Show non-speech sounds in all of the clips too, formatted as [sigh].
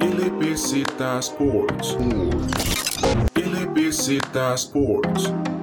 LBZ Sports. LBZ Sports.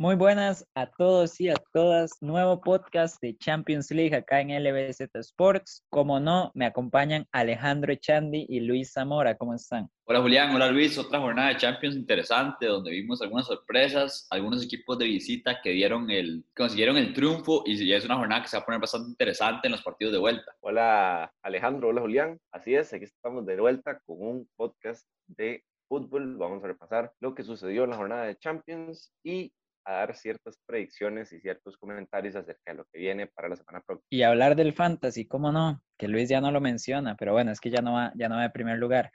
Muy buenas a todos y a todas. Nuevo podcast de Champions League acá en LBZ Sports. Como no, me acompañan Alejandro Echandi y Luis Zamora. ¿Cómo están? Hola Julián, hola Luis. Otra jornada de Champions interesante donde vimos algunas sorpresas, algunos equipos de visita que dieron el, consiguieron el triunfo y es una jornada que se va a poner bastante interesante en los partidos de vuelta. Hola Alejandro, hola Julián. Así es, aquí estamos de vuelta con un podcast de fútbol. Vamos a repasar lo que sucedió en la jornada de Champions y a dar ciertas predicciones y ciertos comentarios acerca de lo que viene para la semana próxima. Y hablar del fantasy, ¿cómo no? Que Luis ya no lo menciona, pero bueno, es que ya no va, ya no va de primer lugar.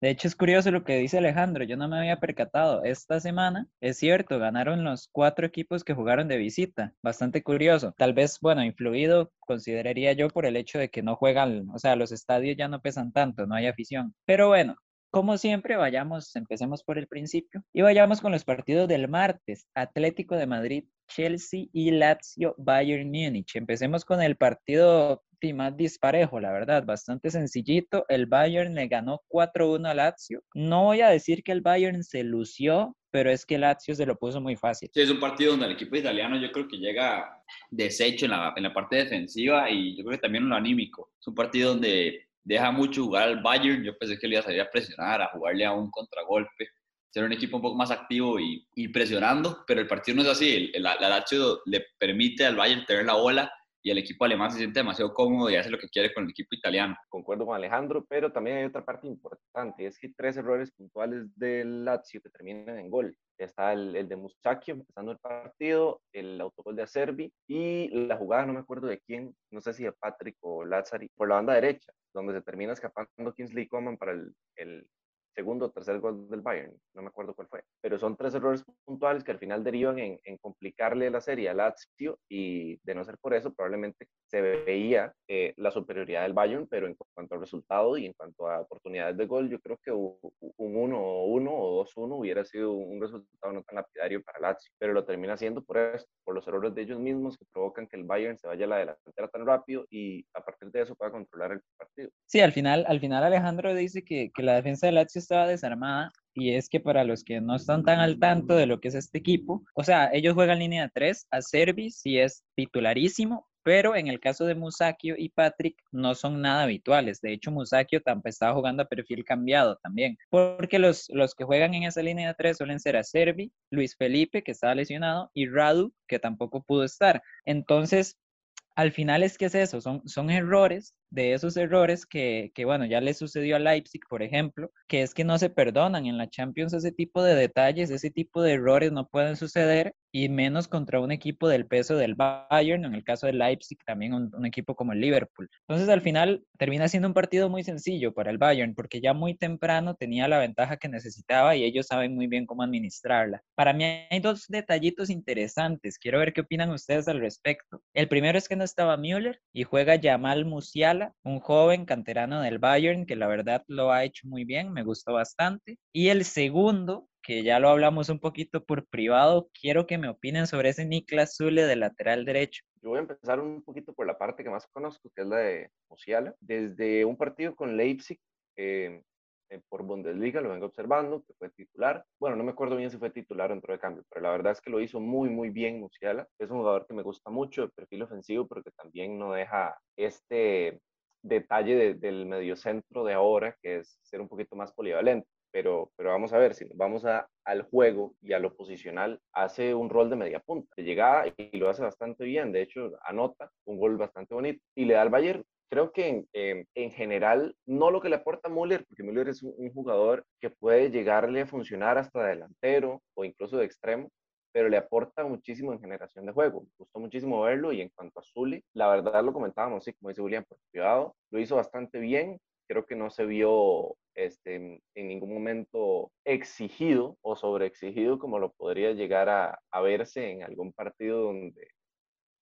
De hecho, es curioso lo que dice Alejandro, yo no me había percatado. Esta semana, es cierto, ganaron los cuatro equipos que jugaron de visita. Bastante curioso. Tal vez, bueno, influido, consideraría yo, por el hecho de que no juegan, o sea, los estadios ya no pesan tanto, no hay afición. Pero bueno, como siempre, vayamos, empecemos por el principio y vayamos con los partidos del martes. Atlético de Madrid, Chelsea y Lazio, Bayern Múnich. Empecemos con el partido más disparejo, la verdad, bastante sencillito. El Bayern le ganó 4-1 a Lazio. No voy a decir que el Bayern se lució, pero es que Lazio se lo puso muy fácil. Sí, es un partido donde el equipo italiano yo creo que llega deshecho en la, en la parte defensiva y yo creo que también en lo anímico. Es un partido donde deja mucho jugar al Bayern. Yo pensé que le iba a salir a presionar, a jugarle a un contragolpe, ser un equipo un poco más activo y, y presionando, pero el partido no es así. El, la Lazio le permite al Bayern tener la bola y el equipo alemán se siente demasiado cómodo y hace lo que quiere con el equipo italiano. Concuerdo con Alejandro, pero también hay otra parte importante, es que tres errores puntuales del Lazio que terminan en gol. Está el, el de Musacchio empezando el partido, el autogol de Acerbi y la jugada, no me acuerdo de quién, no sé si de Patrick o Lazzari, por la banda derecha, donde se termina escapando Kingsley Coman para el, el segundo o tercer gol del Bayern, no me acuerdo cuál fue, pero son tres errores puntuales que al final derivan en, en complicarle la serie a Lazio y de no ser por eso probablemente se veía eh, la superioridad del Bayern, pero en cuanto al resultado y en cuanto a oportunidades de gol, yo creo que un 1-1 o 2-1 hubiera sido un resultado no tan lapidario para Lazio, pero lo termina haciendo por eso, por los errores de ellos mismos que provocan que el Bayern se vaya a la delantera tan rápido y a partir de eso pueda controlar el partido. Sí, al final, al final Alejandro dice que, que la defensa de Lazio estaba desarmada y es que para los que no están tan al tanto de lo que es este equipo, o sea, ellos juegan línea 3, a Servi sí es titularísimo, pero en el caso de Musakio y Patrick no son nada habituales. De hecho, Musakio tampoco estaba jugando a perfil cambiado también, porque los, los que juegan en esa línea de tres suelen ser a Servi, Luis Felipe, que estaba lesionado, y Radu, que tampoco pudo estar. Entonces, al final es que es eso, son, son errores de esos errores que, que, bueno, ya le sucedió a Leipzig, por ejemplo, que es que no se perdonan en la Champions ese tipo de detalles, ese tipo de errores no pueden suceder y menos contra un equipo del peso del Bayern, en el caso de Leipzig también un, equipo como el Liverpool. Entonces al final termina siendo un partido muy sencillo para el Bayern porque ya muy temprano tenía la ventaja que necesitaba y ellos saben muy bien cómo administrarla. Para mí hay dos detallitos interesantes, quiero ver qué opinan ustedes al respecto. El primero es que no estaba Müller y juega Jamal Musiala, un joven canterano del Bayern que la verdad lo ha hecho muy bien, me gustó bastante. Y el segundo que ya lo hablamos un poquito por privado, quiero que me opinen sobre ese Niklas Zule de lateral derecho. Yo voy a empezar un poquito por la parte que más conozco, que es la de Musiala. Desde un partido con Leipzig, eh, por Bundesliga, lo vengo observando, que fue titular. Bueno, no me acuerdo bien si fue titular o entró de cambio, pero la verdad es que lo hizo muy, muy bien Musiala. Es un jugador que me gusta mucho, de perfil ofensivo, porque también no deja este detalle de, del mediocentro de ahora, que es ser un poquito más polivalente. Pero, pero vamos a ver, si vamos a, al juego y a lo posicional, hace un rol de media punta, de llegada y lo hace bastante bien, de hecho anota un gol bastante bonito. Y le da al Bayern. Creo que eh, en general, no lo que le aporta Müller, porque Müller es un, un, jugador que puede llegarle a funcionar hasta delantero o incluso de extremo, pero le aporta muchísimo en generación de juego. Me gustó muchísimo verlo y en cuanto a Zully, la verdad lo comentábamos, sí, como dice Julián, por privado, lo hizo bastante bien, creo que no se vio este, en ningún momento exigido o sobreexigido como lo podría llegar a, a, verse en algún partido donde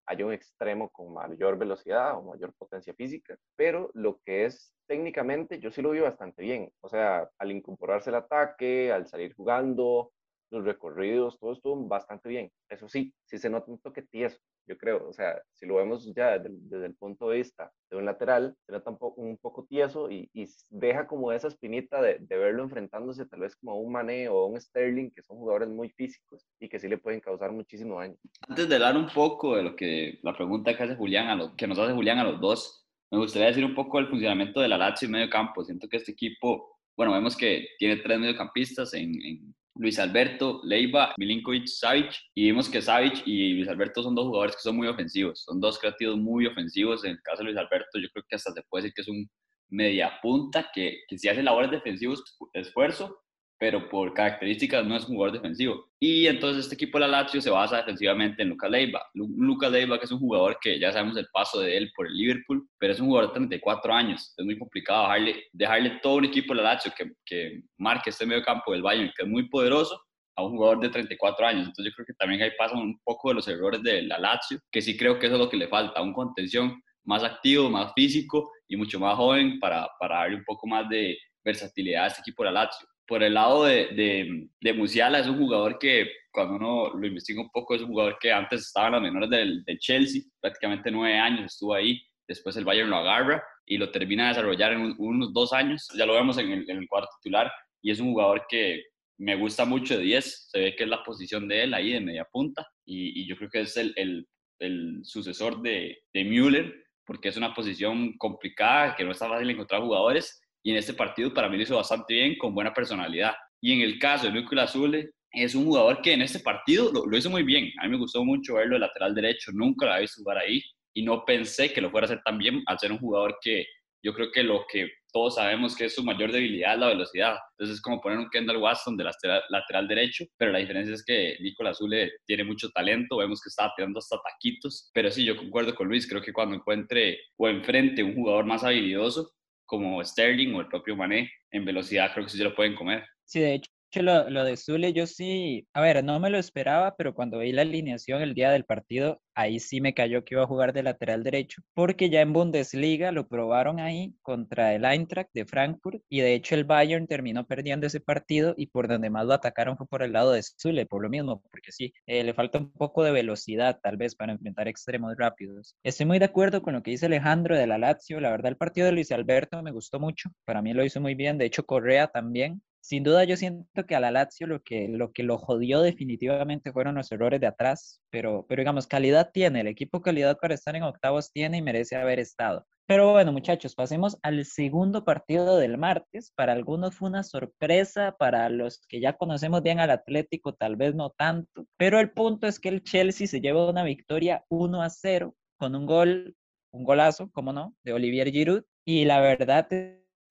hay un extremo con mayor velocidad o mayor potencia física, pero lo que es técnicamente yo sí lo vi bastante bien, o sea, al incorporarse el ataque, al salir jugando, los recorridos, todo estuvo bastante bien. Eso sí, sí se nota un toque tieso. yo creo. O sea, si lo vemos ya desde, el punto de vista de un lateral, será tampoco un poco tieso y, deja como esa espinita de, verlo enfrentándose tal vez como a un Mané o a un Sterling, que son jugadores muy físicos y que sí le pueden causar muchísimo daño. Antes de hablar un poco de lo que la pregunta que hace Julián a lo, que nos hace Julián a los dos, me gustaría decir un poco del funcionamiento de la Lazio en medio campo. Siento que este equipo, bueno, vemos que tiene tres mediocampistas en, en Luis Alberto, Leiva, Milinkovic, Savic. Y vimos que Savic y Luis Alberto son dos jugadores que son muy ofensivos, son dos creativos muy ofensivos. En el caso de Luis Alberto, yo creo que hasta se puede decir que es un media punta que, que si hace labores defensivos, esfuerzo, pero por características no es un jugador defensivo. Y entonces este equipo de la Lazio se basa defensivamente en Luca Leiva. Luca Leiva, que es un jugador que ya sabemos el paso de él por el Liverpool, pero es un jugador de 34 años. Es muy complicado dejarle, dejarle todo un equipo de la Lazio que, que marque este medio campo del Bayern, que es muy poderoso, a un jugador de 34 años. Entonces yo creo que también ahí pasan un poco de los errores de la Lazio, que sí creo que eso es lo que le falta, un contención más activo, más físico y mucho más joven para, para darle un poco más de versatilidad a este equipo de la Lazio por el lado de, de, de, Musiala, es un jugador que cuando uno lo investiga un poco, es un jugador que antes estaba en las menores del, Chelsea, prácticamente nueve años estuvo ahí, después el Bayern lo agarra y lo termina de desarrollar en unos dos años, ya lo vemos en el, en el cuarto titular, y es un jugador que me gusta mucho de 10, se ve que es la posición de él ahí de media punta, y, y yo creo que es el, el, el sucesor de, de Müller, porque es una posición complicada, que no está fácil encontrar jugadores, y en este partido para mí lo hizo bastante bien, con buena personalidad. Y en el caso de Nicolás Azul, es un jugador que en este partido lo, hizo muy bien. A mí me gustó mucho verlo de lateral derecho, nunca lo había visto jugar ahí y no pensé que lo fuera a hacer tan bien al ser un jugador que yo creo que lo que todos sabemos que es su mayor debilidad es la velocidad. Entonces es como poner un Kendall Watson de lateral, lateral derecho, pero la diferencia es que Nicolás Zule tiene mucho talento, vemos que está tirando hasta taquitos, pero sí, yo concuerdo con Luis, creo que cuando encuentre o enfrente un jugador más habilidoso, como Sterling o el propio Mané, en velocidad creo que sí se lo pueden comer. Sí, de hecho, lo, lo, de Zule, yo sí, a ver, no me lo esperaba, pero cuando vi la alineación el día del partido, ahí sí me cayó que iba a jugar de lateral derecho, porque ya en Bundesliga lo probaron ahí contra el Eintracht de Frankfurt, y de hecho el Bayern terminó perdiendo ese partido, y por donde más lo atacaron fue por el lado de Zule, por lo mismo, porque sí, eh, le falta un poco de velocidad tal vez para enfrentar extremos rápidos. Estoy muy de acuerdo con lo que dice Alejandro de la Lazio, la verdad el partido de Luis Alberto me gustó mucho, para mí lo hizo muy bien, de hecho Correa también, sin duda yo siento que a la Lazio lo que, lo que lo jodió definitivamente fueron los errores de atrás, pero, pero digamos, calidad tiene, el equipo calidad para estar en octavos tiene y merece haber estado. Pero bueno, muchachos, pasemos al segundo partido del martes. Para algunos fue una sorpresa, para los que ya conocemos bien al Atlético, tal vez no tanto. Pero el punto es que el Chelsea se lleva una victoria 1 a 0 con un gol, un golazo, como no, de Olivier Giroud. Y la verdad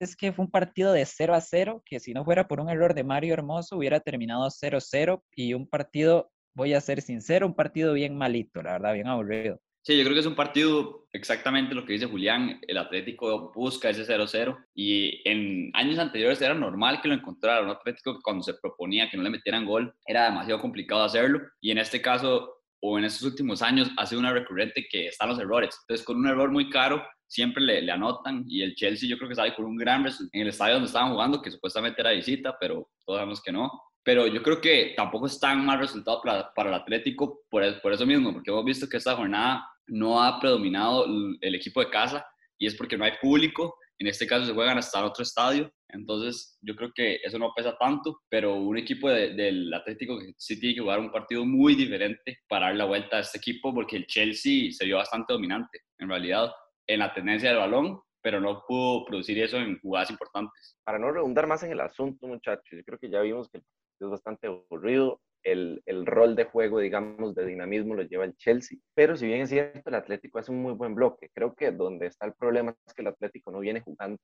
es que fue un partido de 0 a 0, que si no fuera por un error de Mario Hermoso hubiera terminado 0-0 y un partido, voy a ser sincero, un partido bien malito, la verdad, bien aburrido. Sí, yo creo que es un partido exactamente lo que dice Julián. El Atlético busca ese 0-0 y en años anteriores era normal que lo encontrara. Un Atlético que cuando se proponía que no le metieran gol era demasiado complicado hacerlo y en este caso o en estos últimos años ha sido una recurrente que están los errores. Entonces, con un error muy caro, siempre le, anotan y el Chelsea yo creo que sale con un gran resultado en el estadio donde estaban jugando, que supuestamente era visita, pero todos sabemos que no. Pero yo creo que tampoco es tan mal resultado para, para el Atlético por, por, eso mismo, porque hemos visto que esta jornada no ha predominado el equipo de casa y es porque no hay público. En este caso se juegan hasta otro estadio, entonces yo creo que eso no pesa tanto, pero un equipo del Atlético sí tiene que jugar un partido muy diferente para dar la vuelta a este equipo, porque el Chelsea se vio bastante dominante. En realidad, en la tendencia del balón, pero no pudo producir eso en jugadas importantes. Para no redundar más en el asunto, muchachos, yo creo que ya vimos que es bastante aburrido. El, el, rol de juego, digamos, de dinamismo lo lleva el Chelsea. Pero si bien es cierto, el Atlético hace un muy buen bloque. Creo que donde está el problema es que el Atlético no viene jugando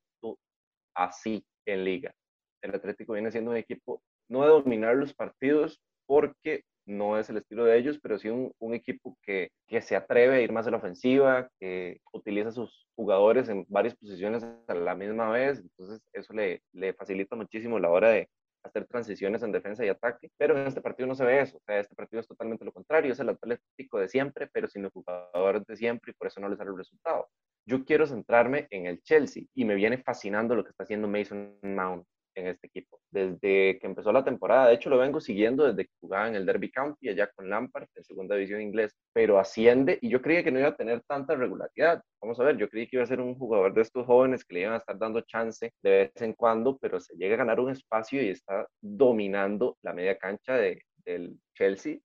así en liga. El Atlético viene siendo un equipo no de dominar los partidos porque no es el estilo de ellos, pero sí un, un equipo que, que, se atreve a ir más a la ofensiva, que utiliza a sus jugadores en varias posiciones a la misma vez, entonces eso le, le facilita muchísimo la hora de hacer transiciones en defensa y ataque, pero en este partido no se ve eso, o sea, este partido es totalmente lo contrario, es el Atlético de siempre, pero sin los jugadores de siempre y por eso no le sale el resultado. Yo quiero centrarme en el Chelsea y me viene fascinando lo que está haciendo Mason Mount en este equipo. Desde que empezó la temporada, de hecho lo vengo siguiendo desde que jugaba en el Derby County, allá con Lampard, en segunda división inglesa, pero asciende y yo creía que no iba a tener tanta regularidad. Vamos a ver, yo creí que iba a ser un jugador de estos jóvenes que le iban a estar dando chance de vez en cuando, pero se llega a ganar un espacio y está dominando la media cancha de, del Chelsea.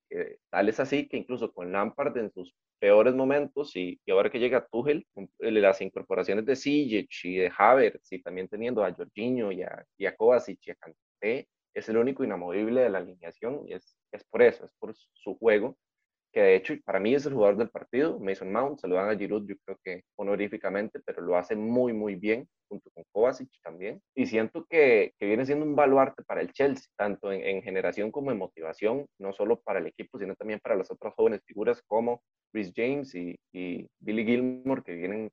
tal es así que incluso con Lampard en sus peores momentos y, y ahora que llega Tuchel, las incorporaciones de Sijic y de Havertz y también teniendo a Jorginho y a, y Kovacic y a Kanté, es el único inamovible de la alineación y es, es por eso, es por su juego que de hecho para mí es el jugador del partido, Mason Mount, se lo dan a Giroud yo creo que honoríficamente, pero lo hace muy muy bien junto con Kovacic también, y siento que, que viene siendo un baluarte para el Chelsea, tanto en, en, generación como en motivación, no solo para el equipo, sino también para las otras jóvenes figuras como Chris James y Billy Gilmore, que vienen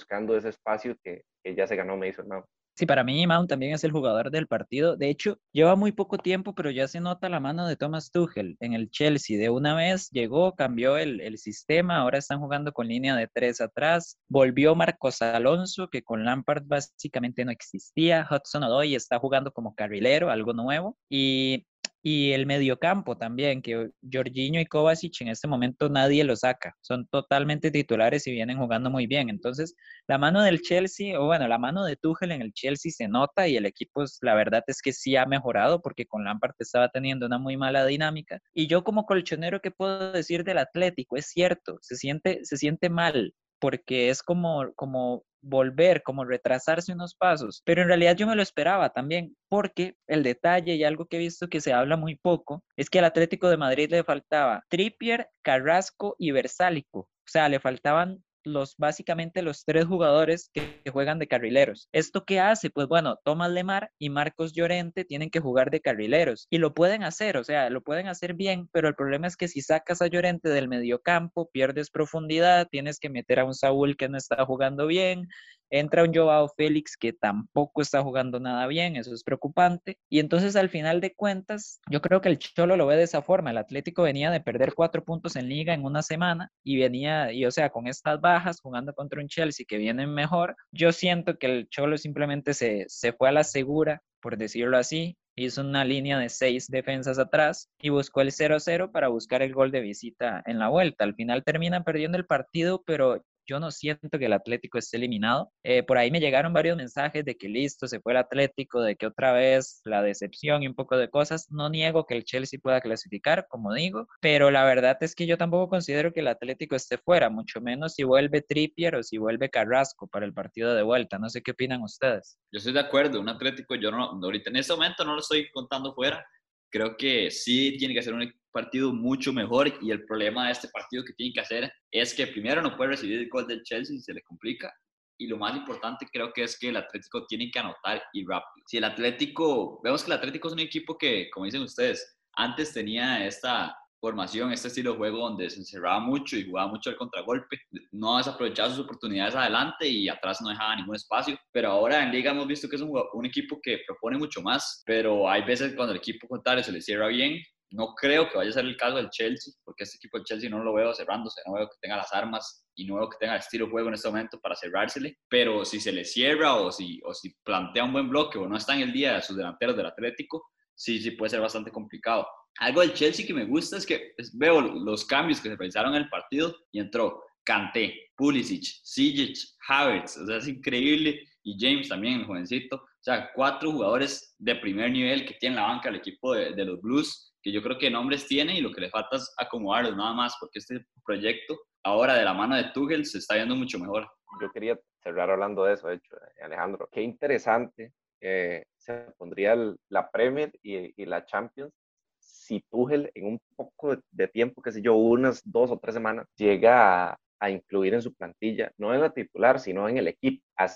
buscando ese espacio que, ya se ganó Mason Mount. Sí, para mí Mount también es el jugador del partido. De hecho, lleva muy poco tiempo, pero ya se nota la mano de Thomas Tuchel en el Chelsea. De una vez llegó, cambió el, el sistema, ahora están jugando con línea de tres atrás. Volvió Marcos Alonso, que con Lampard básicamente no existía. Hudson Odoi está jugando como carrilero, algo nuevo. Y y el mediocampo también, que Jorginho y Kovacic en este momento nadie lo saca. Son totalmente titulares y vienen jugando muy bien. Entonces, la mano del Chelsea, o bueno, la mano de Tuchel en el Chelsea se nota y el equipo, la verdad es que sí ha mejorado porque con Lampard estaba teniendo una muy mala dinámica. Y yo como colchonero, ¿qué puedo decir del Atlético? Es cierto, se siente, se siente mal porque es como, como volver, como retrasarse unos pasos. Pero en realidad yo me lo esperaba también, porque el detalle y algo que he visto que se habla muy poco es que al Atlético de Madrid le faltaba Trippier, Carrasco y Versálico. O sea, le faltaban los básicamente los tres jugadores que, juegan de carrileros. ¿Esto qué hace? Pues bueno, Tomás Lemar y Marcos Llorente tienen que jugar de carrileros y lo pueden hacer, o sea, lo pueden hacer bien, pero el problema es que si sacas a Llorente del mediocampo, pierdes profundidad, tienes que meter a un Saúl que no está jugando bien, entra un Joao Félix que tampoco está jugando nada bien, eso es preocupante. Y entonces al final de cuentas, yo creo que el Cholo lo ve de esa forma. El Atlético venía de perder cuatro puntos en liga en una semana y venía, y o sea, con estas bajas, jugando contra un Chelsea que viene mejor, yo siento que el Cholo simplemente se, se fue a la segura, por decirlo así, hizo una línea de seis defensas atrás y buscó el 0-0 para buscar el gol de visita en la vuelta. Al final termina perdiendo el partido, pero yo no siento que el Atlético esté eliminado. Eh, por ahí me llegaron varios mensajes de que listo, se fue el Atlético, de que otra vez la decepción y un poco de cosas. No niego que el Chelsea pueda clasificar, como digo, pero la verdad es que yo tampoco considero que el Atlético esté fuera, mucho menos si vuelve Trippier o si vuelve Carrasco para el partido de vuelta. No sé qué opinan ustedes. Yo estoy de acuerdo, un Atlético, yo no, ahorita en este momento no lo estoy contando fuera. Creo que sí tiene que ser un partido mucho mejor y el problema de este partido que tiene que hacer es que primero no puede recibir el gol del Chelsea y se le complica y lo más importante creo que es que el Atlético tiene que anotar y rápido. Si el Atlético, vemos que el Atlético es un equipo que, como dicen ustedes, antes tenía esta formación, este estilo de juego donde se encerraba mucho y jugaba mucho al contragolpe, no desaprovechaba sus oportunidades adelante y atrás no dejaba ningún espacio, pero ahora en liga hemos visto que es un, un equipo que propone mucho más, pero hay veces cuando el equipo contrario se le cierra bien, no creo que vaya a ser el caso del Chelsea, porque este equipo del Chelsea no lo veo cerrándose, no veo que tenga las armas y no veo que tenga el estilo de juego en este momento para cerrársele, pero si se le cierra o si, o si plantea un buen bloque o no está en el día de sus delanteros del Atlético, sí, sí puede ser bastante complicado. Algo del Chelsea que me gusta es que veo los cambios que se realizaron en el partido y entró Kanté, Pulisic, Sijic, Havertz, o sea, es increíble, y James también, el jovencito, o sea, cuatro jugadores de primer nivel que tienen la banca el equipo de, de los Blues, que yo creo que nombres tiene y lo que le falta es acomodarlos nada más, porque este proyecto ahora de la mano de Tuchel se está viendo mucho mejor. Yo quería cerrar hablando de eso, de hecho, eh, Alejandro. Qué interesante eh, se pondría la Premier y, la Champions si Tuchel en un poco de, de tiempo, qué sé yo, unas dos o tres semanas, llega a, a incluir en su plantilla, no en la titular, sino en el equipo, a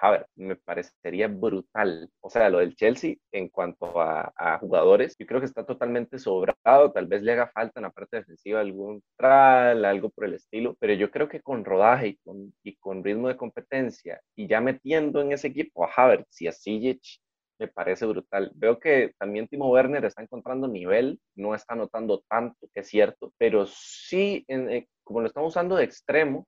Havertz. Me parecería brutal. O sea, lo del Chelsea en cuanto a, a, jugadores, yo creo que está totalmente sobrado. Tal vez le haga falta en la parte defensiva algún tral, algo por el estilo, pero yo creo que con rodaje y con, y con ritmo de competencia y ya metiendo en ese equipo a Havertz y a Sijic, me parece brutal. Veo que también Timo Werner está encontrando nivel, no está notando tanto, es cierto, pero sí, en, como lo estamos usando de extremo,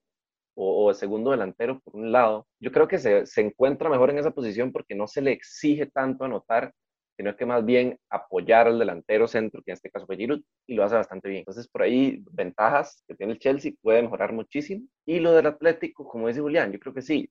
o, o segundo delantero por un lado. Yo creo que se, se encuentra mejor en esa posición porque no se le exige tanto anotar sino que más bien apoyar al delantero centro, que en este caso fue Giroud, y lo hace bastante bien. Entonces, por ahí, ventajas que tiene el Chelsea puede mejorar muchísimo. Y lo del Atlético, como dice Julián, yo creo que sí,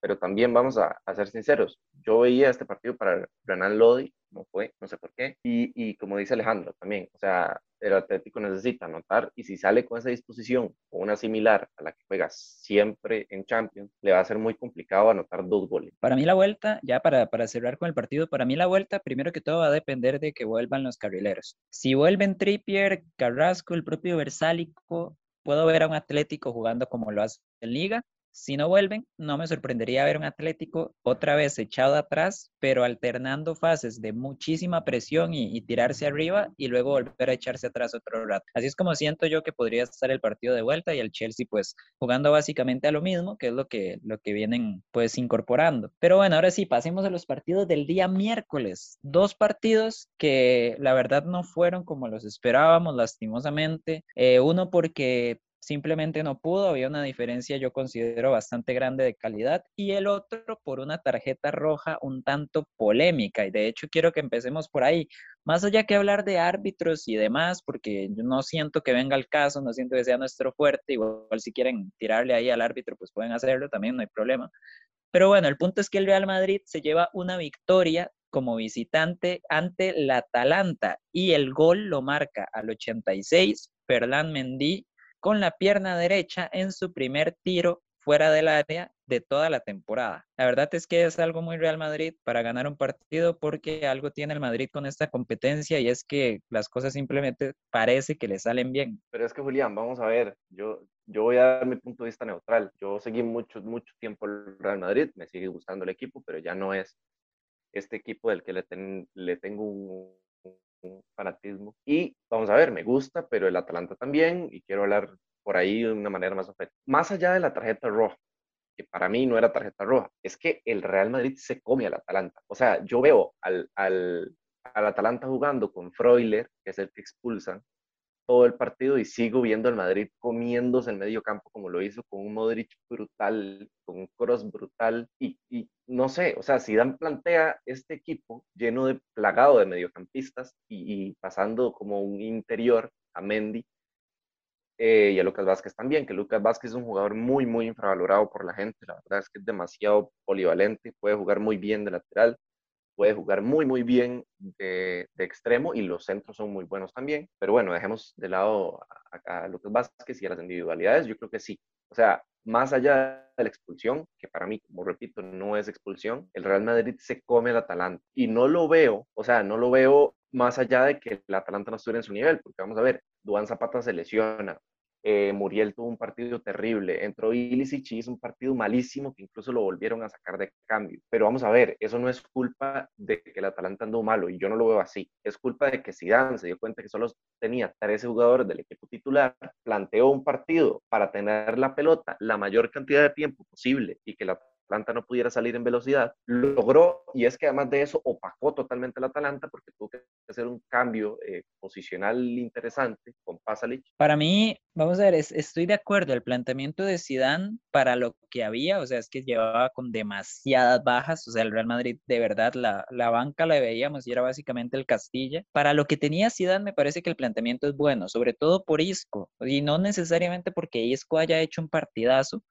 pero también vamos a, a ser sinceros. Yo veía este partido para Renan Lodi, no fue, no sé por qué, y, y como dice Alejandro también, o sea, el Atlético necesita anotar y si sale con esa disposición o una similar a la que juega siempre en Champions, le va a ser muy complicado anotar dos goles. Para mí la vuelta, ya para, para cerrar con el partido, para mí la vuelta, primero que todo va a depender de que vuelvan los carrileros. Si vuelven Trippier, Carrasco, el propio Versálico, puedo ver a un Atlético jugando como lo hace en Liga, si no vuelven, no me sorprendería ver un Atlético otra vez echado atrás, pero alternando fases de muchísima presión y, tirarse arriba y luego volver a echarse atrás otro rato. Así es como siento yo que podría estar el partido de vuelta y el Chelsea pues jugando básicamente a lo mismo, que es lo que, lo que vienen pues incorporando. Pero bueno, ahora sí, pasemos a los partidos del día miércoles. Dos partidos que la verdad no fueron como los esperábamos, lastimosamente. Eh, uno porque simplemente no pudo, había una diferencia yo considero bastante grande de calidad y el otro por una tarjeta roja un tanto polémica y de hecho quiero que empecemos por ahí, más allá que hablar de árbitros y demás, porque yo no siento que venga el caso, no siento que sea nuestro fuerte, igual si quieren tirarle ahí al árbitro pues pueden hacerlo, también no hay problema. Pero bueno, el punto es que el Real Madrid se lleva una victoria como visitante ante la Atalanta y el gol lo marca al 86 Ferland Mendy con la pierna derecha en su primer tiro fuera del área de toda la temporada. La verdad es que es algo muy Real Madrid para ganar un partido porque algo tiene el Madrid con esta competencia y es que las cosas simplemente parece que le salen bien. Pero es que Julián, vamos a ver, yo, yo voy a dar mi punto de vista neutral. Yo seguí mucho, mucho tiempo el Real Madrid, me sigue gustando el equipo, pero ya no es este equipo del que le, le tengo un, fanatismo. Y vamos a ver, me gusta, pero el Atalanta también, y quiero hablar por ahí de una manera más objetiva. Más allá de la tarjeta roja, que para mí no era tarjeta roja, es que el Real Madrid se come al Atalanta. O sea, yo veo al, al, al Atalanta jugando con Freuler, que es el que expulsan, todo el partido y sigo viendo al Madrid comiéndose el medio campo como lo hizo con un Modric brutal, con un Cross brutal y, no sé, o sea, si Dan plantea este equipo lleno de plagado de mediocampistas y, y pasando como un interior a Mendy eh, y a Lucas Vázquez también, que Lucas Vázquez es un jugador muy, muy infravalorado por la gente, la verdad es que es demasiado polivalente, puede jugar muy bien de lateral, puede jugar muy, muy bien de, extremo y los centros son muy buenos también. Pero bueno, dejemos de lado a, Lucas Vázquez y a las individualidades. Yo creo que sí. O sea, más allá de la expulsión, que para mí, como repito, no es expulsión, el Real Madrid se come al Atalanta. Y no lo veo, o sea, no lo veo más allá de que el Atalanta no estuviera en su nivel, porque vamos a ver, Duan Zapata se lesiona, eh, Muriel tuvo un partido terrible, entró Ilicic y hizo un partido malísimo que incluso lo volvieron a sacar de cambio. Pero vamos a ver, eso no es culpa de que el Atalanta andó malo y yo no lo veo así. Es culpa de que Zidane se dio cuenta que solo tenía 13 jugadores del equipo titular, planteó un partido para tener la pelota la mayor cantidad de tiempo posible y que la Atlanta no pudiera salir en velocidad, logró, y es que además de eso opacó totalmente al Atalanta porque tuvo que hacer un cambio eh, posicional interesante con Pasalic. Para mí, vamos a ver, es, estoy de acuerdo, el planteamiento de Zidane para lo que había, o sea, es que llevaba con demasiadas bajas, o sea, el Real Madrid de verdad, la, la banca la veíamos y era básicamente el Castilla. Para lo que tenía Zidane me parece que el planteamiento es bueno, sobre todo por Isco, y no necesariamente porque Isco haya hecho un partidazo,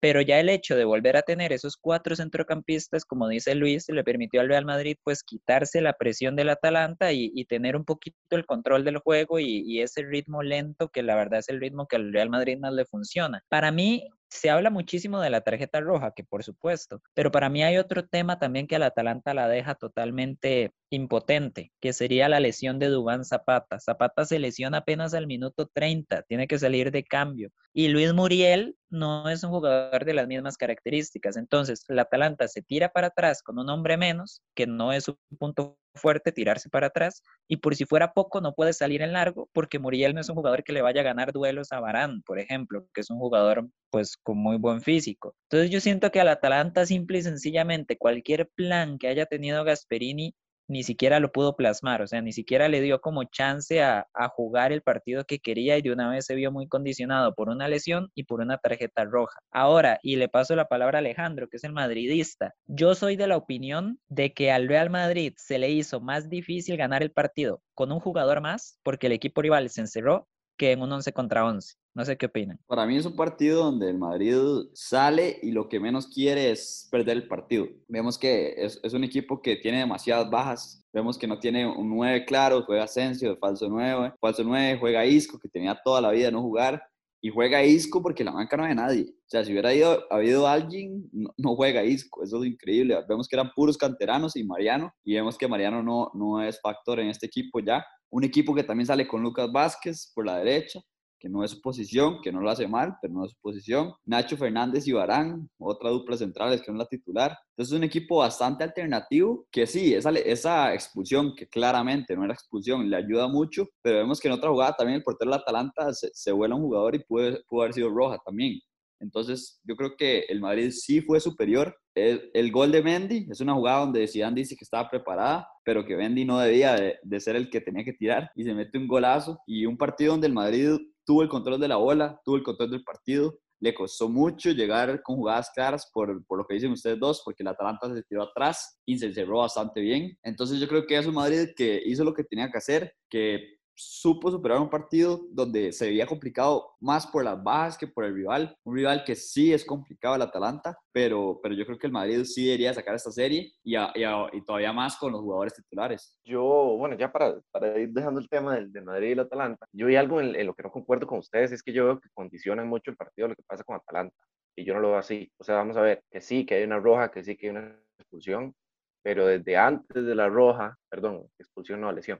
pero ya el hecho de volver a tener esos cuatro centrocampistas, como dice Luis, le permitió al Real Madrid pues quitarse la presión del Atalanta y, y tener un poquito el control del juego y, y, ese ritmo lento que la verdad es el ritmo que al Real Madrid más le funciona. Para mí se habla muchísimo de la tarjeta roja, que por supuesto, pero para mí hay otro tema también que al Atalanta la deja totalmente impotente, que sería la lesión de Dubán Zapata. Zapata se lesiona apenas al minuto 30, tiene que salir de cambio. Y Luis Muriel no es un jugador de las mismas características. Entonces, el Atalanta se tira para atrás con un hombre menos, que no es su punto fuerte tirarse para atrás y por si fuera poco no puede salir en largo porque Muriel no es un jugador que le vaya a ganar duelos a Barán, por ejemplo, que es un jugador pues con muy buen físico. Entonces yo siento que al Atalanta simple y sencillamente cualquier plan que haya tenido Gasperini ni siquiera lo pudo plasmar, o sea, ni siquiera le dio como chance a, jugar el partido que quería y de una vez se vio muy condicionado por una lesión y por una tarjeta roja. Ahora, y le paso la palabra a Alejandro, que es el madridista, yo soy de la opinión de que al Real Madrid se le hizo más difícil ganar el partido con un jugador más porque el equipo rival se encerró que en un 11 contra 11. No sé qué opinan. Para mí es un partido donde el Madrid sale y lo que menos quiere es perder el partido. Vemos que es, es un equipo que tiene demasiadas bajas. Vemos que no tiene un 9 claro, juega Asensio falso 9, falso 9, juega Isco, que tenía toda la vida no jugar, y juega Isco porque la banca no hay nadie. O sea, si hubiera ido, habido alguien, no, no, juega Isco. Eso es increíble. Vemos que eran puros canteranos y Mariano, y vemos que Mariano no, no es factor en este equipo ya. Un equipo que también sale con Lucas Vázquez por la derecha, que no es su posición, que no lo hace mal, pero no es su posición. Nacho Fernández y Barán, otra dupla centrales que no es la titular. Entonces es un equipo bastante alternativo, que sí, esa, esa expulsión, que claramente no era expulsión, le ayuda mucho, pero vemos que en otra jugada también el portero del Atalanta se, se vuela un jugador y puede, pudo haber sido roja también. Entonces, yo creo que el Madrid sí fue superior. El, el, gol de Mendy es una jugada donde Zidane dice que estaba preparada, pero que Mendy no debía de, de, ser el que tenía que tirar y se mete un golazo. Y un partido donde el Madrid tuvo el control de la bola, tuvo el control del partido. Le costó mucho llegar con jugadas claras por, por lo que dicen ustedes dos, porque el Atalanta se tiró atrás y se cerró bastante bien. Entonces yo creo que es un Madrid que hizo lo que tenía que hacer, que supo superar un partido donde se veía complicado más por las bajas que por el rival. Un rival que sí es complicado el Atalanta, pero, pero yo creo que el Madrid sí debería sacar esta serie y, a, y, a, y todavía más con los jugadores titulares. Yo, bueno, ya para, para ir dejando el tema del, del Madrid y el Atalanta, yo vi algo en, en, lo que no concuerdo con ustedes, es que yo veo que condicionan mucho el partido lo que pasa con Atalanta. Y yo no lo veo así. O sea, vamos a ver que sí, que hay una roja, que sí, que hay una expulsión, pero desde antes de la roja, perdón, expulsión no, lesión,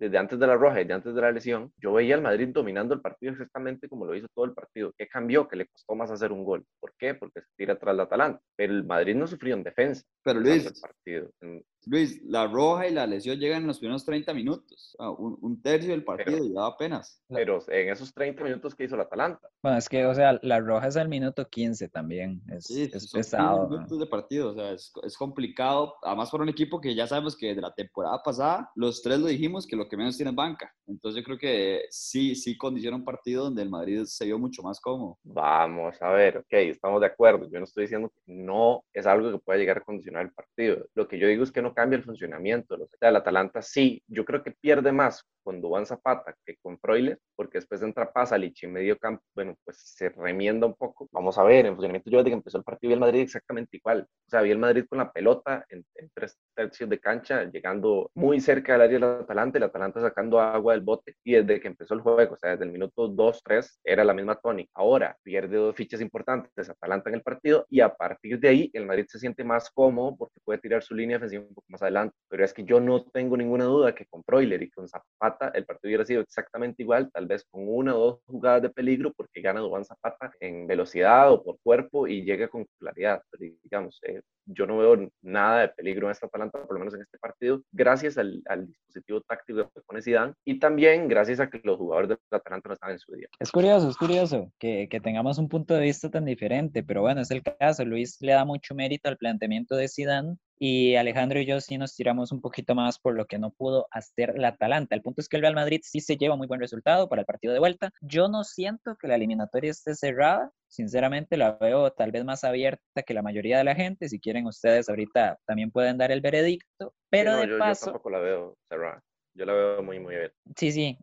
desde antes de la roja, desde antes de la lesión, yo veía al Madrid dominando el partido exactamente como lo hizo todo el partido. ¿Qué cambió? Que le costó más hacer un gol. ¿Por qué? Porque se tira atrás la Atalanta. Pero el Madrid no sufrió en defensa. Pero Luis, el partido. Luis, la roja y la lesión llegan en los primeros 30 minutos. O sea, un, un, tercio del partido pero, llevaba apenas. Pero en esos 30 minutos que hizo la Atalanta. Bueno, es que, o sea, la roja es al minuto 15 también. Es, sí, es son pesado. minutos de partido, o sea, es, es, complicado. Además, para un equipo que ya sabemos que desde la temporada pasada, los tres lo dijimos que lo que menos tiene es banca. Entonces, yo creo que sí, sí condiciona un partido donde el Madrid se vio mucho más cómodo. Vamos a ver, ok, estamos de acuerdo. Yo no estoy diciendo que no es algo que pueda llegar a condicionar el partido. Lo que yo digo es que no cambia el funcionamiento. O sea, el Atalanta sí, yo creo que pierde más con Duván Zapata que con Freuler, porque después entra Pasalic y medio campo, bueno, pues se remienda un poco. Vamos a ver, en funcionamiento yo desde que empezó el partido vi el Madrid exactamente igual. O sea, vi el Madrid con la pelota en, en tres tercios de cancha, llegando muy cerca del área del Atalanta, el Atalanta sacando agua del bote, y desde que empezó el juego, o sea, desde el minuto 2, 3, era la misma tónica. Ahora, pierde dos fichas importantes, Atalanta en el partido, y a partir de ahí, el Madrid se siente más cómodo porque puede tirar su línea defensiva un poco más adelante. Pero es que yo no tengo ninguna duda que con Freuler y con Zapata el partido hubiera sido exactamente igual, tal vez con una o dos jugadas de peligro, porque gana Duván Zapata en velocidad o por cuerpo y llega con claridad. Pero, digamos, eh, yo no veo nada de peligro en esta Atalanta, por lo menos en este partido, gracias al, al dispositivo táctico que pone Zidane y también gracias a que los jugadores de Atalanta no están en su día. Es curioso, es curioso que, que tengamos un punto de vista tan diferente, pero bueno, es el caso. Luis le da mucho mérito al planteamiento de Zidane y Alejandro y yo sí nos tiramos un poquito más por lo que no pudo hacer la Atalanta. El punto es que el Real Madrid sí se lleva muy buen resultado para el partido de vuelta. Yo no siento que la eliminatoria esté cerrada. Sinceramente la veo tal vez más abierta que la mayoría de la gente. Si quieren ustedes ahorita también pueden dar el veredicto. Pero no, de yo, yo paso... tampoco la veo cerrada. Yo la veo muy, muy abierta. Sí, sí,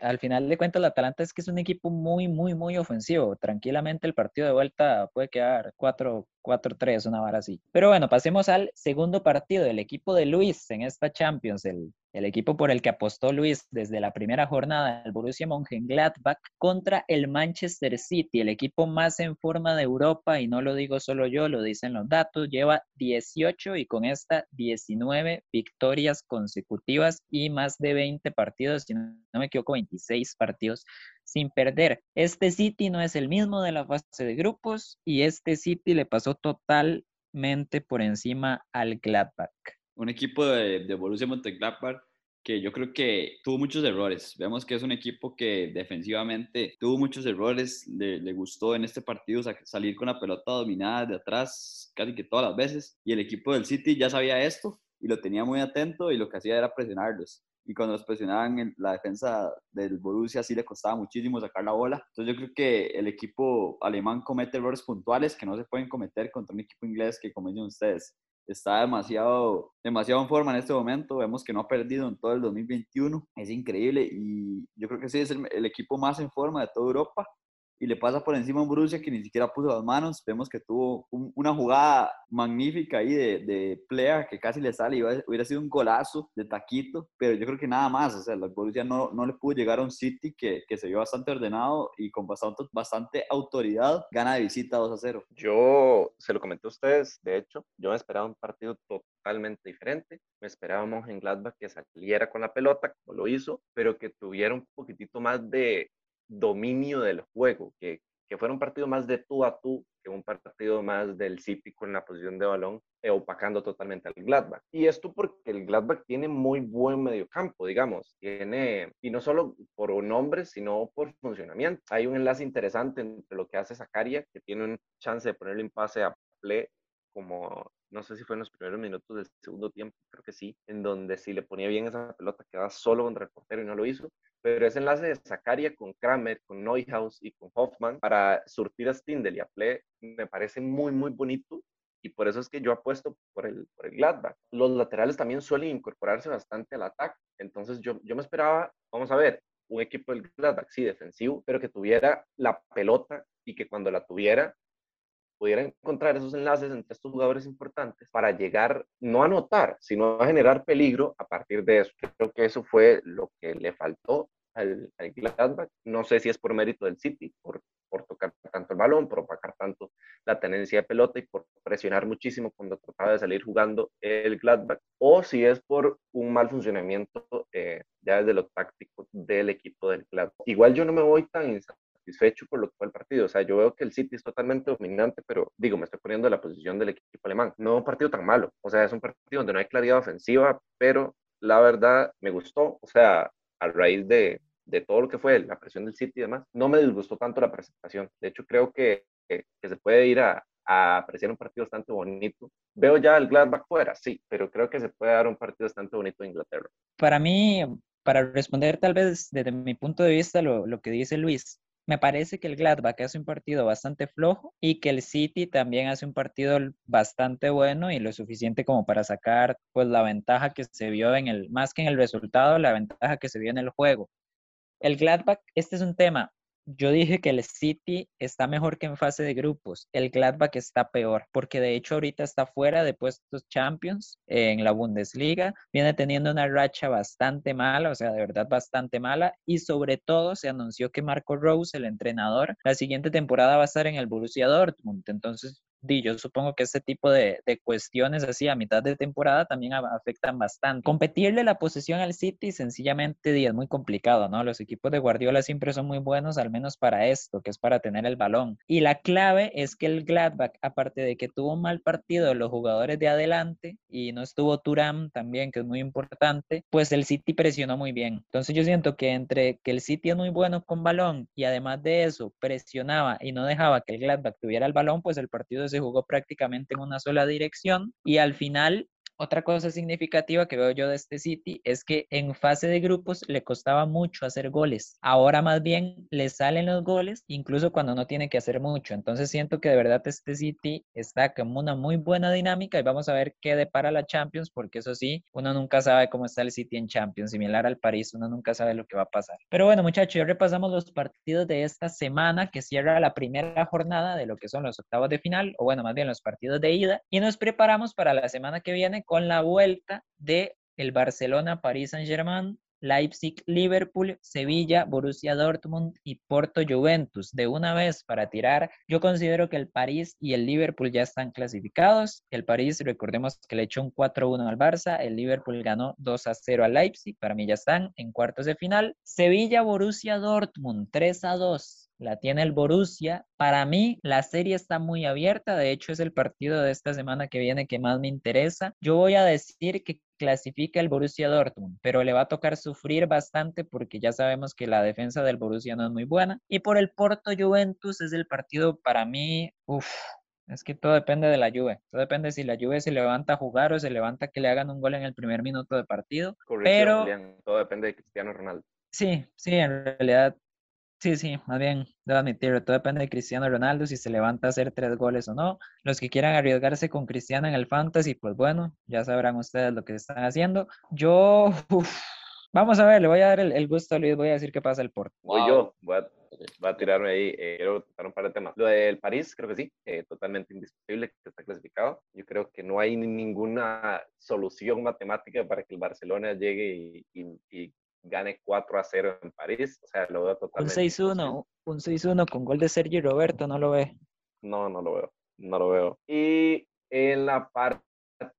al final de cuentas, el Atalanta es que es un equipo muy, muy, muy ofensivo. Tranquilamente el partido de vuelta puede quedar 4, 4-3, una vara así. Pero bueno, pasemos al segundo partido del equipo de Luis en esta Champions, el, el equipo por el que apostó Luis desde la primera jornada, el Borussia Mönchengladbach contra el Manchester City, el equipo más en forma de Europa, y no lo digo solo yo, lo dicen los datos, lleva 18 y con esta 19 victorias consecutivas y más de 20 partidos, si no me equivoco, 26 partidos sin perder. Este City no es el mismo de la fase de grupos y este City le pasó totalmente por encima al Gladbach. Un equipo de, de Borussia Mönchengladbach que yo creo que tuvo muchos errores. Vemos que es un equipo que defensivamente tuvo muchos errores. Le, le gustó en este partido sa- salir con la pelota dominada de atrás casi que todas las veces. Y el equipo del City ya sabía esto y lo tenía muy atento y lo que hacía era presionarlos. Y cuando los presionaban, la defensa del Borussia sí le costaba muchísimo sacar la bola. Entonces yo creo que el equipo alemán comete errores puntuales que no se pueden cometer contra un equipo inglés que, como dicen ustedes, está demasiado, demasiado en forma en este momento. Vemos que no ha perdido en todo el 2021. Es increíble y yo creo que sí es el, el equipo más en forma de toda Europa y le pasa por encima a un Borussia que ni siquiera puso las manos. Vemos que tuvo una jugada magnífica ahí de, de Plea que casi le sale y hubiera sido un golazo de taquito, pero yo creo que nada más. O sea, el Borussia no, no le pudo llegar a un City que, que se vio bastante ordenado y con bastante, bastante autoridad. Gana de visita 2 a 0. Yo se lo comenté a ustedes, de hecho, yo me esperaba un partido totalmente diferente. Me esperábamos en Gladbach que saliera con la pelota, como lo hizo, pero que tuviera un poquitito más de dominio del juego, que, que fuera un partido más de tú a tú que un partido más del City con la posición de balón, eh, opacando totalmente al Gladbach. Y esto porque el Gladbach tiene muy buen mediocampo, digamos, tiene, y no solo por nombres, sino por funcionamiento. Hay un enlace interesante entre lo que hace Zakaria, que tiene un chance de ponerle en pase a Ple como no sé si fue en los primeros minutos del segundo tiempo, creo que sí, en donde si le ponía bien esa pelota quedaba solo contra el portero y no lo hizo. Pero ese enlace de Zakaria con Kramer, con Neuhaus y con Hoffman para surtir a Stindl y a Ple me parece muy, muy bonito y por eso es que yo apuesto por el, por el Gladbach. Los laterales también suelen incorporarse bastante al ataque, entonces yo, yo me esperaba, vamos a ver, un equipo del Gladbach, sí, defensivo, pero que tuviera la pelota y que cuando la tuviera pudiera encontrar esos enlaces entre estos jugadores importantes para llegar, no a anotar, sino a generar peligro a partir de eso. Creo que eso fue lo que le faltó al, al Gladbach. No sé si es por mérito del City, por, por tocar tanto el balón, por opacar tanto la tenencia de pelota y por presionar muchísimo cuando trataba de salir jugando el Gladbach, o si es por un mal funcionamiento eh, ya desde lo táctico del equipo del Gladbach. Igual yo no me voy tan satisfecho por lo que fue el partido. O sea, yo veo que el City es totalmente dominante, pero digo, me estoy poniendo en la posición del equipo alemán. No un partido tan malo. O sea, es un partido donde no hay claridad ofensiva, pero la verdad me gustó. O sea, a raíz de, de todo lo que fue la presión del City y demás, no me disgustó tanto la presentación. De hecho, creo que, que, que se puede ir a, a apreciar un partido bastante bonito. Veo ya el Gladbach fuera, sí, pero creo que se puede dar un partido bastante bonito en Inglaterra. Para mí, para responder tal vez desde mi punto de vista lo, lo que dice Luis, me parece que el Gladbach hace un partido bastante flojo y que el City también hace un partido bastante bueno y lo suficiente como para sacar pues la ventaja que se vio en el, más que en el resultado, la ventaja que se vio en el juego. El Gladbach, este es un tema yo dije que el City está mejor que en fase de grupos. El Gladbach está peor, porque de hecho ahorita está fuera de puestos Champions en la Bundesliga. Viene teniendo una racha bastante mala, o sea, de verdad bastante mala. Y sobre todo se anunció que Marco Rose, el entrenador, la siguiente temporada va a estar en el Borussia Dortmund. Entonces, yo supongo que este tipo de, de, cuestiones así a mitad de temporada también afectan bastante. Competirle la posesión al City sencillamente es muy complicado, ¿no? Los equipos de Guardiola siempre son muy buenos, al menos para esto, que es para tener el balón. Y la clave es que el Gladbach, aparte de que tuvo un mal partido los jugadores de adelante y no estuvo Turam también, que es muy importante, pues el City presionó muy bien. Entonces yo siento que entre que el City es muy bueno con balón y además de eso presionaba y no dejaba que el Gladbach tuviera el balón, pues el partido se jugó prácticamente en una sola dirección y al final otra cosa significativa que veo yo de este City es que en fase de grupos le costaba mucho hacer goles. Ahora más bien le salen los goles, incluso cuando no tiene que hacer mucho. Entonces siento que de verdad este City está como una muy buena dinámica y vamos a ver qué depara la Champions, porque eso sí, uno nunca sabe cómo está el City en Champions. Similar al París, uno nunca sabe lo que va a pasar. Pero bueno, muchachos, ya repasamos los partidos de esta semana que cierra la primera jornada de lo que son los octavos de final, o bueno, más bien los partidos de ida, y nos preparamos para la semana que viene con la vuelta de el Barcelona, París Saint-Germain, Leipzig, Liverpool, Sevilla, Borussia Dortmund y Porto Juventus. De una vez para tirar, yo considero que el París y el Liverpool ya están clasificados. El París, recordemos que le echó un 4-1 al Barça, el Liverpool ganó 2-0 al Leipzig, para mí ya están en cuartos de final. Sevilla, Borussia Dortmund, 3-2 la tiene el Borussia. Para mí, la serie está muy abierta. De hecho, es el partido de esta semana que viene que más me interesa. Yo voy a decir que clasifica el Borussia Dortmund, pero le va a tocar sufrir bastante porque ya sabemos que la defensa del Borussia no es muy buena. Y por el Porto Juventus es el partido para mí, uff, Es que todo depende de la Juve. Todo depende si la Juve se levanta a jugar o se levanta que le hagan un gol en el primer minuto de partido. Corrección, Pero todo depende de Cristiano Ronaldo. sí, sí, en realidad, sí, sí, más bien, debo admitirlo. Todo depende de Cristiano Ronaldo si se levanta a hacer tres goles o no. Los que quieran arriesgarse con Cristiano en el Fantasy, pues bueno, ya sabrán ustedes lo que están haciendo. Yo, [laughs] uf, vamos a ver, le voy a dar el, el gusto a Luis, voy a decir qué pasa el Porto. Voy Wow. yo, voy a, voy a tirarme ahí, eh, quiero tocar un par de temas. Lo del París, creo que sí, eh, totalmente indiscutible que está clasificado. Yo creo que no hay ni- ninguna solución matemática para que el Barcelona llegue y, y- y gane 4 a 0 en París. O sea, lo veo Un totalmente. imposible. 6-1, un 6-1 con gol de Sergio Roberto, no lo ve. No, no lo veo, no lo veo. Y en la parte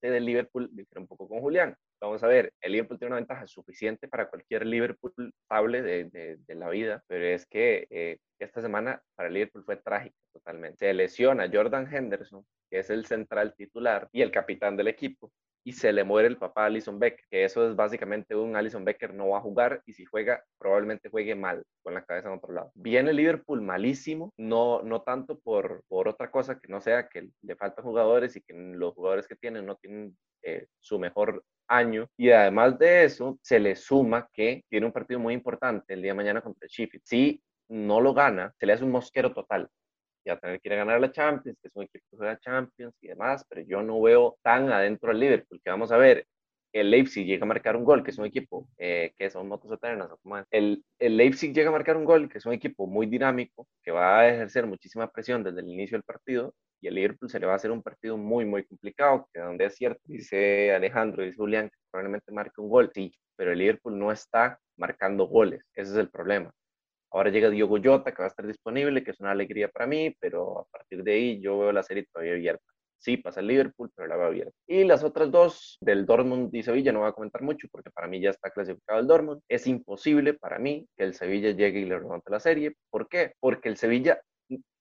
del Liverpool, un poco con Julián. Vamos a ver, el Liverpool tiene una ventaja suficiente para cualquier Liverpool estable de, de- de la vida, pero es que eh, esta semana para el Liverpool fue trágica totalmente. Se lesiona Jordan Henderson, que es el central titular y el capitán del equipo, y se le muere el papá a Alison Becker, que eso es básicamente un Alison Becker no va a jugar y si juega probablemente juegue mal, con la cabeza en otro lado. Viene Liverpool malísimo, no, no tanto por, por otra cosa que no sea que le faltan jugadores y que los jugadores que tienen no tienen eh, su mejor año. Y además de eso, se le suma que tiene un partido muy importante el día de mañana contra el Sheffield. Si no lo gana, se le hace un mosquero total y a tener que ir a ganar la Champions, que es un equipo que juega Champions y demás, pero yo no veo tan adentro al Liverpool, que vamos a ver, el Leipzig llega a marcar un gol, que es un equipo eh, que son motos eternas. El, el Leipzig llega a marcar un gol, que es un equipo muy dinámico, que va a ejercer muchísima presión desde el inicio del partido, y el Liverpool se le va a hacer un partido muy, muy complicado, que donde es cierto, dice Alejandro, dice Julián, que probablemente marque un gol, sí, pero el Liverpool no está marcando goles, ese es el problema. Ahora llega Diogo Jota, que va a estar disponible, que es una alegría para mí, pero a partir de ahí yo veo la serie todavía abierta. Sí, pasa el Liverpool, pero la veo abierta. Y las otras dos, del Dortmund y Sevilla, no voy a comentar mucho porque para mí ya está clasificado el Dortmund. Es imposible para mí que el Sevilla llegue y le levante la serie. ¿Por qué? Porque el Sevilla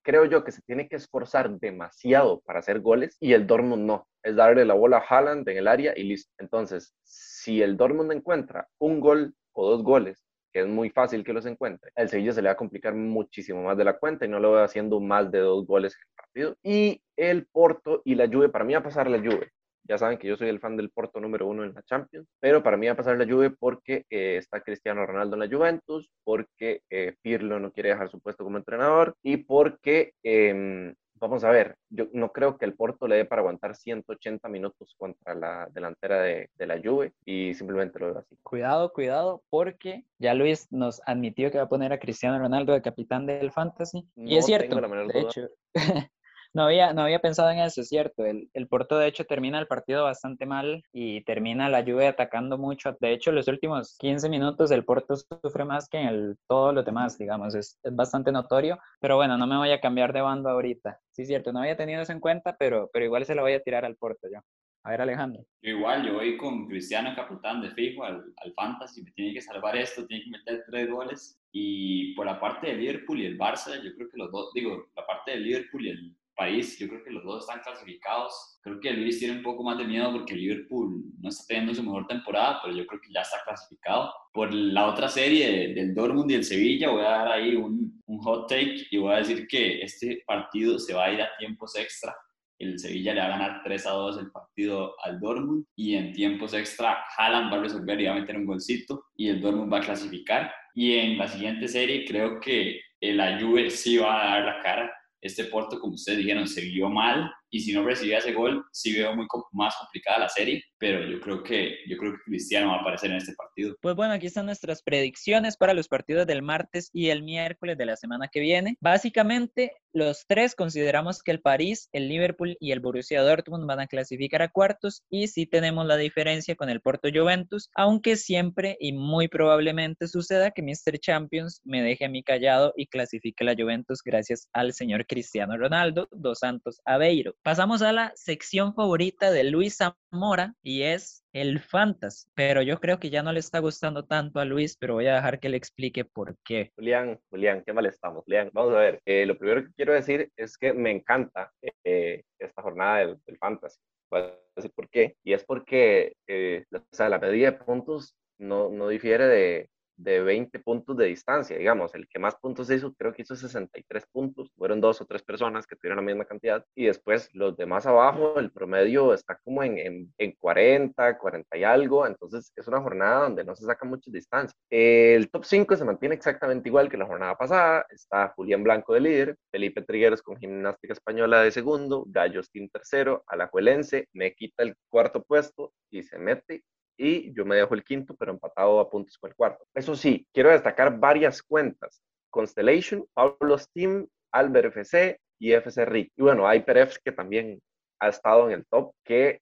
creo yo que se tiene que esforzar demasiado para hacer goles y el Dortmund no. Es darle la bola a Haaland en el área y listo. Entonces, si el Dortmund encuentra un gol o dos goles que es muy fácil que los encuentre. El Sevilla se le va a complicar muchísimo más de la cuenta y no lo veo haciendo más de dos goles en el partido. Y el Porto y la Juve, para mí va a pasar la Juve. Ya saben que yo soy el fan del Porto número uno en la Champions, pero para mí va a pasar la Juve porque eh, está Cristiano Ronaldo en la Juventus, porque eh, Pirlo no quiere dejar su puesto como entrenador y porque eh, vamos a ver, yo no creo que el Porto le dé para aguantar 180 minutos contra la delantera de, de, la Juve y simplemente lo veo así. Cuidado, cuidado, porque ya Luis nos admitió que va a poner a Cristiano Ronaldo de capitán del Fantasy. No y es cierto, tengo la menor de duda. hecho, [laughs] no, había, no había pensado en eso, es cierto. El, el Porto, de hecho, termina el partido bastante mal y termina la Juve atacando mucho. De hecho, los últimos 15 minutos el Porto sufre más que en el, todos los demás, digamos, es, es bastante notorio. Pero bueno, no me voy a cambiar de bando ahorita. Sí, es cierto, no había tenido eso en cuenta, pero, pero igual se lo voy a tirar al Porto yo. A ver, Alejandro. Igual, yo voy con Cristiano capitán de fijo al, al Fantasy, me tiene que salvar esto, tiene que meter tres goles. Y por la parte de Liverpool y el Barça, yo creo que los dos, digo, la parte de Liverpool y el París, yo creo que los dos están clasificados. Creo que Luis tiene un poco más de miedo porque Liverpool no está teniendo su mejor temporada, pero yo creo que ya está clasificado. Por la otra serie del Dortmund y el Sevilla, voy a dar ahí un, un hot take y voy a decir que este partido se va a ir a tiempos extra el Sevilla le va a ganar 3 a 2 el partido al Dortmund y en tiempos extra Haaland va a resolver y va a meter un golcito y el Dortmund va a clasificar. Y en la siguiente serie creo que la Juve sí va a dar la cara. Este Porto, como ustedes dijeron, se vio mal y si no recibía ese gol, sí veo muy más complicada la serie, pero yo creo que yo creo que Cristiano va a aparecer en este partido. Pues bueno, aquí están nuestras predicciones para los partidos del martes y el miércoles de la semana que viene. Básicamente, los tres consideramos que el París, el Liverpool y el Borussia Dortmund van a clasificar a cuartos y sí tenemos la diferencia con el Porto Juventus, aunque siempre y muy probablemente suceda que Mr. Champions me deje a mí callado y clasifique la Juventus gracias al señor Cristiano Ronaldo dos Santos Aveiro. Pasamos a la sección favorita de Luis Zamora y es el Fantasy. Pero yo creo que ya no le está gustando tanto a Luis, pero voy a dejar que le explique por qué. Julián, Julián, qué mal estamos. Julián, vamos a ver. Eh, lo primero que quiero decir es que me encanta eh, esta jornada del, del, Fantasy. Voy a decir por qué. Y es porque eh, o sea, la medida de puntos no, no difiere de, de 20 puntos de distancia, digamos, el que más puntos hizo, creo que hizo 63 puntos, fueron dos o tres personas que tuvieron la misma cantidad, y después los demás abajo, el promedio está como en, en, en 40, 40 y algo, entonces es una jornada donde no se saca mucha distancia. El top 5 se mantiene exactamente igual que la jornada pasada, está Julián Blanco de líder, Felipe Trigueros con Gimnástica Española de segundo, Gallos Team tercero, Alajuelense me quita el cuarto puesto y se mete y yo me dejo el quinto, pero empatado a puntos con el cuarto. Eso sí, quiero destacar varias cuentas. Constellation, Pablo Steam, Albert FC y FC Rick. Y bueno, HyperF que también ha estado en el top, que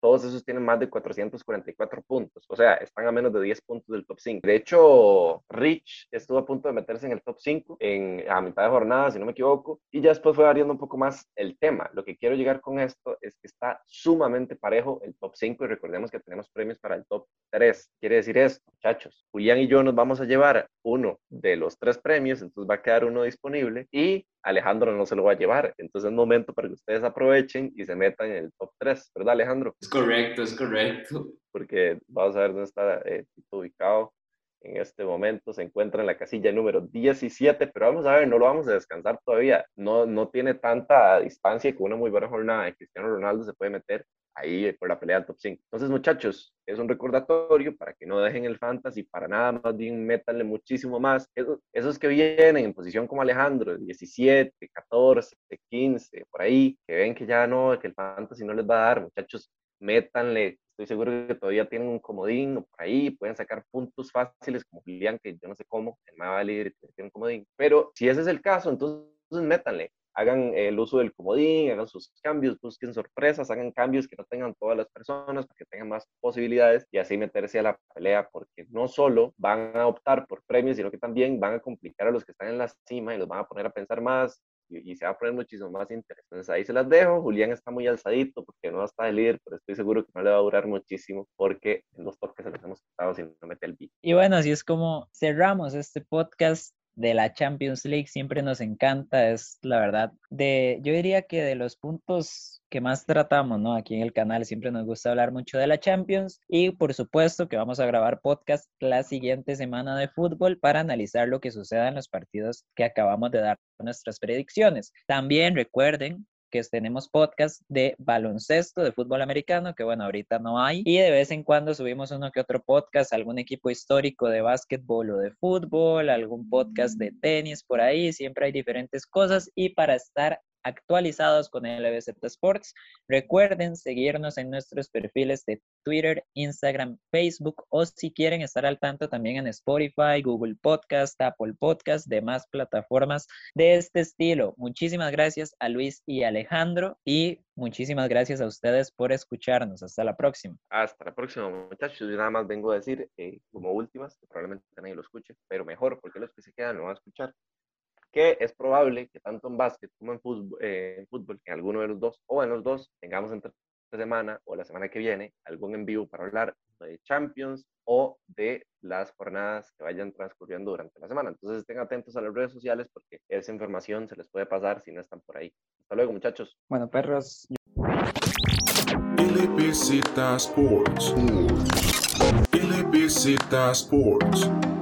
todos esos tienen más de 444 puntos, o sea, están a menos de 10 puntos del top 5. De hecho, Rich estuvo a punto de meterse en el top 5 en, a mitad de jornada, si no me equivoco, y ya después fue variando un poco más el tema. Lo que quiero llegar con esto es que está sumamente parejo el top 5 y recordemos que tenemos premios para el top 3. Quiere decir esto, muchachos, Julián y yo nos vamos a llevar uno de los tres premios, entonces va a quedar uno disponible y Alejandro no se lo va a llevar. Entonces es momento para que ustedes aprovechen y se metan en el top 3, ¿verdad Alejandro? Es correcto, es correcto. Porque vamos a ver dónde está eh, ubicado en este momento. Se encuentra en la casilla número 17, pero vamos a ver, no lo vamos a descansar todavía. No, no tiene tanta distancia que una muy buena jornada Cristiano Ronaldo se puede meter ahí por la pelea del top 5. Entonces, muchachos, es un recordatorio para que no dejen el fantasy para nada, más bien métanle muchísimo más. Esos, esos que vienen en posición como Alejandro, 17, 14, 15, por ahí, que ven que ya no, que el fantasy no les va a dar, muchachos, métanle. Estoy seguro que todavía tienen un comodín por ahí, pueden sacar puntos fáciles como Julián, que yo no sé cómo, el más va tiene un comodín. Pero si ese es el caso, entonces métanle hagan el uso del comodín, hagan sus cambios, busquen sorpresas, hagan cambios que no tengan todas las personas para que tengan más posibilidades y así meterse a la pelea, porque no solo van a optar por premios, sino que también van a complicar a los que están en la cima y los van a poner a pensar más y, se va a poner muchísimo más interesante. Ahí se las dejo. Julián está muy alzadito porque no está de líder, pero estoy seguro que no le va a durar muchísimo porque en los toques se los hemos quitado si no mete el beat. Y bueno, así es como cerramos este podcast de la Champions League siempre nos encanta, es la verdad, de, yo diría que de los puntos que más tratamos, ¿no? Aquí en el canal siempre nos gusta hablar mucho de la Champions y por supuesto que vamos a grabar podcast la siguiente semana de fútbol para analizar lo que suceda en los partidos que acabamos de dar nuestras predicciones. También recuerden que tenemos podcast de baloncesto, de fútbol americano, que bueno, ahorita no hay. Y de vez en cuando subimos uno que otro podcast, algún equipo histórico de básquetbol o de fútbol, algún podcast de tenis por ahí. Siempre hay diferentes cosas. Y para estar actualizados con LBZ Sports. Recuerden seguirnos en nuestros perfiles de Twitter, Instagram, Facebook o si quieren estar al tanto también en Spotify, Google Podcast, Apple Podcast, demás plataformas de este estilo. Muchísimas gracias a Luis y Alejandro y muchísimas gracias a ustedes por escucharnos. Hasta la próxima. Hasta la próxima, muchachos. Yo nada más vengo a decir, eh, como últimas, que probablemente nadie lo escuche, pero mejor, porque los que se quedan lo van a escuchar que es probable que tanto en básquet como en fútbol, eh, en fútbol, en alguno de los dos o en los dos, tengamos entre esta semana o la semana que viene algún en vivo para hablar de Champions o de las jornadas que vayan transcurriendo durante la semana. Entonces estén atentos a las redes sociales porque esa información se les puede pasar si no están por ahí. Hasta luego, muchachos. Bueno, perros. LBZ Sports. LBZ Sports.